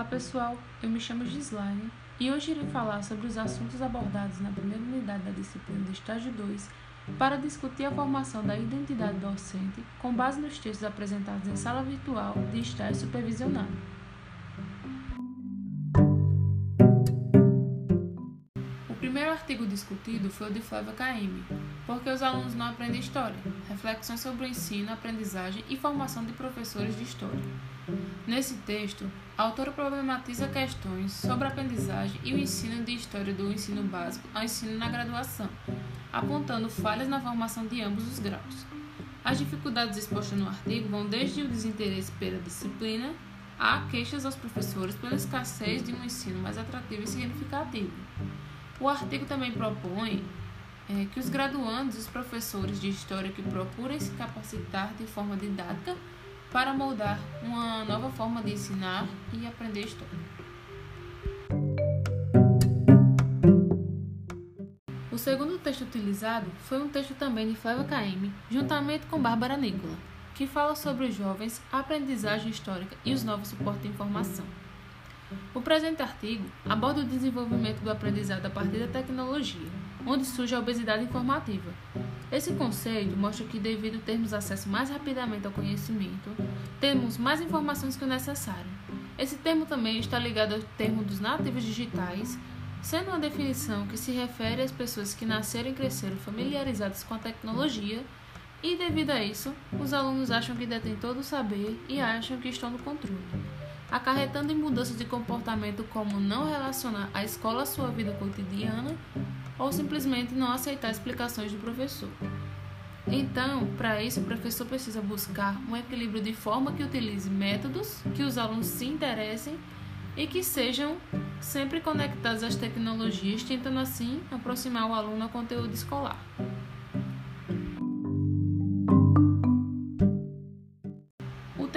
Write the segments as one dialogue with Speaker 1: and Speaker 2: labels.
Speaker 1: Olá pessoal, eu me chamo Gislaine e hoje irei falar sobre os assuntos abordados na primeira unidade da disciplina do estágio 2 para discutir a formação da identidade docente com base nos textos apresentados em sala virtual de estágio supervisionado. Artigo discutido foi o de Flávia KM, porque os alunos não aprendem história, reflexões sobre o ensino, aprendizagem e formação de professores de história. Nesse texto, a autora problematiza questões sobre a aprendizagem e o ensino de história do ensino básico ao ensino na graduação, apontando falhas na formação de ambos os graus. As dificuldades expostas no artigo vão desde o desinteresse pela disciplina a queixas aos professores pela escassez de um ensino mais atrativo e significativo. O artigo também propõe é, que os graduandos e os professores de história que procurem se capacitar de forma didática para moldar uma nova forma de ensinar e aprender história. O segundo texto utilizado foi um texto também de Flávia KM, juntamente com Bárbara Nicola, que fala sobre os jovens, a aprendizagem histórica e os novos suportes de informação. O presente artigo aborda o desenvolvimento do aprendizado a partir da tecnologia, onde surge a obesidade informativa. Esse conceito mostra que, devido termos acesso mais rapidamente ao conhecimento, temos mais informações que o necessário. Esse termo também está ligado ao termo dos nativos digitais, sendo uma definição que se refere às pessoas que nasceram e cresceram familiarizadas com a tecnologia e, devido a isso, os alunos acham que detêm todo o saber e acham que estão no controle acarretando em mudanças de comportamento como não relacionar a escola à sua vida cotidiana ou simplesmente não aceitar explicações do professor. Então, para isso, o professor precisa buscar um equilíbrio de forma que utilize métodos que os alunos se interessem e que sejam sempre conectados às tecnologias, tentando assim aproximar o aluno ao conteúdo escolar.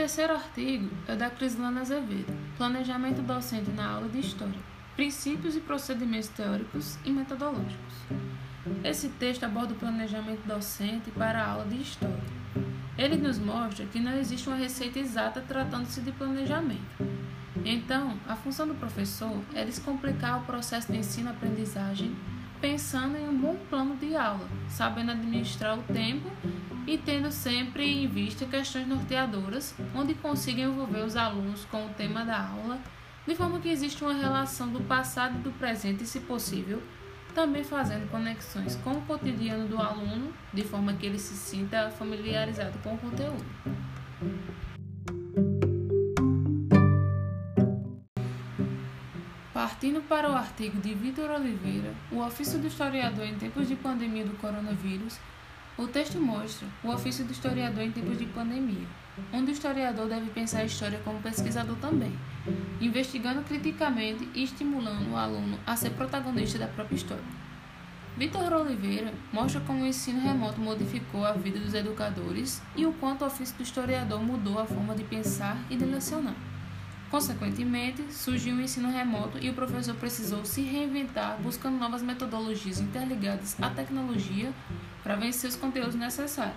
Speaker 1: Terceiro artigo é da Crislana Azevedo, Planejamento Docente na Aula de História, Princípios e Procedimentos Teóricos e Metodológicos. Esse texto aborda o planejamento docente para a aula de História. Ele nos mostra que não existe uma receita exata tratando-se de planejamento. Então, a função do professor é descomplicar o processo de ensino-aprendizagem pensando em um bom plano de aula, sabendo administrar o tempo e tendo sempre em vista questões norteadoras, onde consiga envolver os alunos com o tema da aula, de forma que exista uma relação do passado e do presente, se possível, também fazendo conexões com o cotidiano do aluno, de forma que ele se sinta familiarizado com o conteúdo. Partindo para o artigo de Vitor Oliveira, O ofício do historiador em tempos de pandemia do coronavírus, o texto mostra o ofício do historiador em tempos de pandemia, onde o historiador deve pensar a história como pesquisador também, investigando criticamente e estimulando o aluno a ser protagonista da própria história. Vitor Oliveira mostra como o ensino remoto modificou a vida dos educadores e o quanto o ofício do historiador mudou a forma de pensar e de lecionar. Consequentemente, surgiu o ensino remoto e o professor precisou se reinventar buscando novas metodologias interligadas à tecnologia para vencer os conteúdos necessários,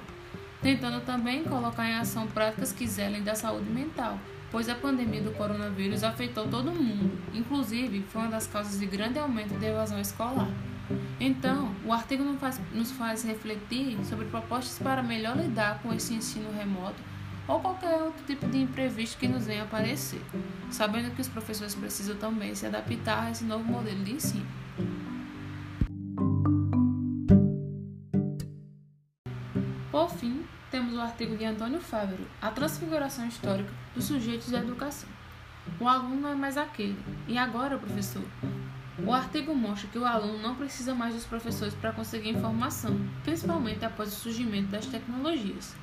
Speaker 1: tentando também colocar em ação práticas que zelem da saúde mental, pois a pandemia do coronavírus afetou todo mundo, inclusive foi uma das causas de grande aumento da evasão escolar. Então, o artigo nos faz, nos faz refletir sobre propostas para melhor lidar com esse ensino remoto ou qualquer outro tipo de imprevisto que nos venha aparecer, sabendo que os professores precisam também se adaptar a esse novo modelo de ensino. Por fim, temos o artigo de Antônio Fávero, A Transfiguração Histórica dos Sujeitos da Educação. O aluno é mais aquele. E agora, professor? O artigo mostra que o aluno não precisa mais dos professores para conseguir informação, principalmente após o surgimento das tecnologias.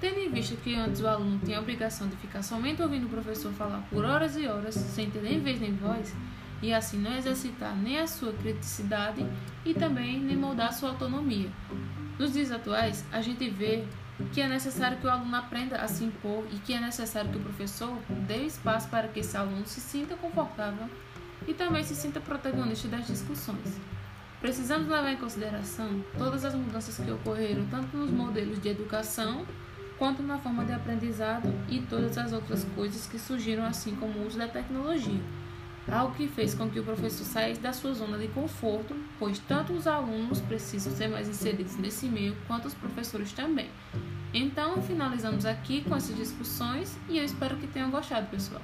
Speaker 1: Tendo em vista que antes o aluno tinha a obrigação de ficar somente ouvindo o professor falar por horas e horas, sem ter nem vez nem voz, e assim não exercitar nem a sua criticidade e também nem moldar sua autonomia. Nos dias atuais, a gente vê que é necessário que o aluno aprenda a se impor e que é necessário que o professor dê espaço para que esse aluno se sinta confortável e também se sinta protagonista das discussões. Precisamos levar em consideração todas as mudanças que ocorreram tanto nos modelos de educação quanto na forma de aprendizado e todas as outras coisas que surgiram assim como o uso da tecnologia. Algo que fez com que o professor saísse da sua zona de conforto, pois tanto os alunos precisam ser mais inseridos nesse meio, quanto os professores também. Então, finalizamos aqui com essas discussões e eu espero que tenham gostado, pessoal.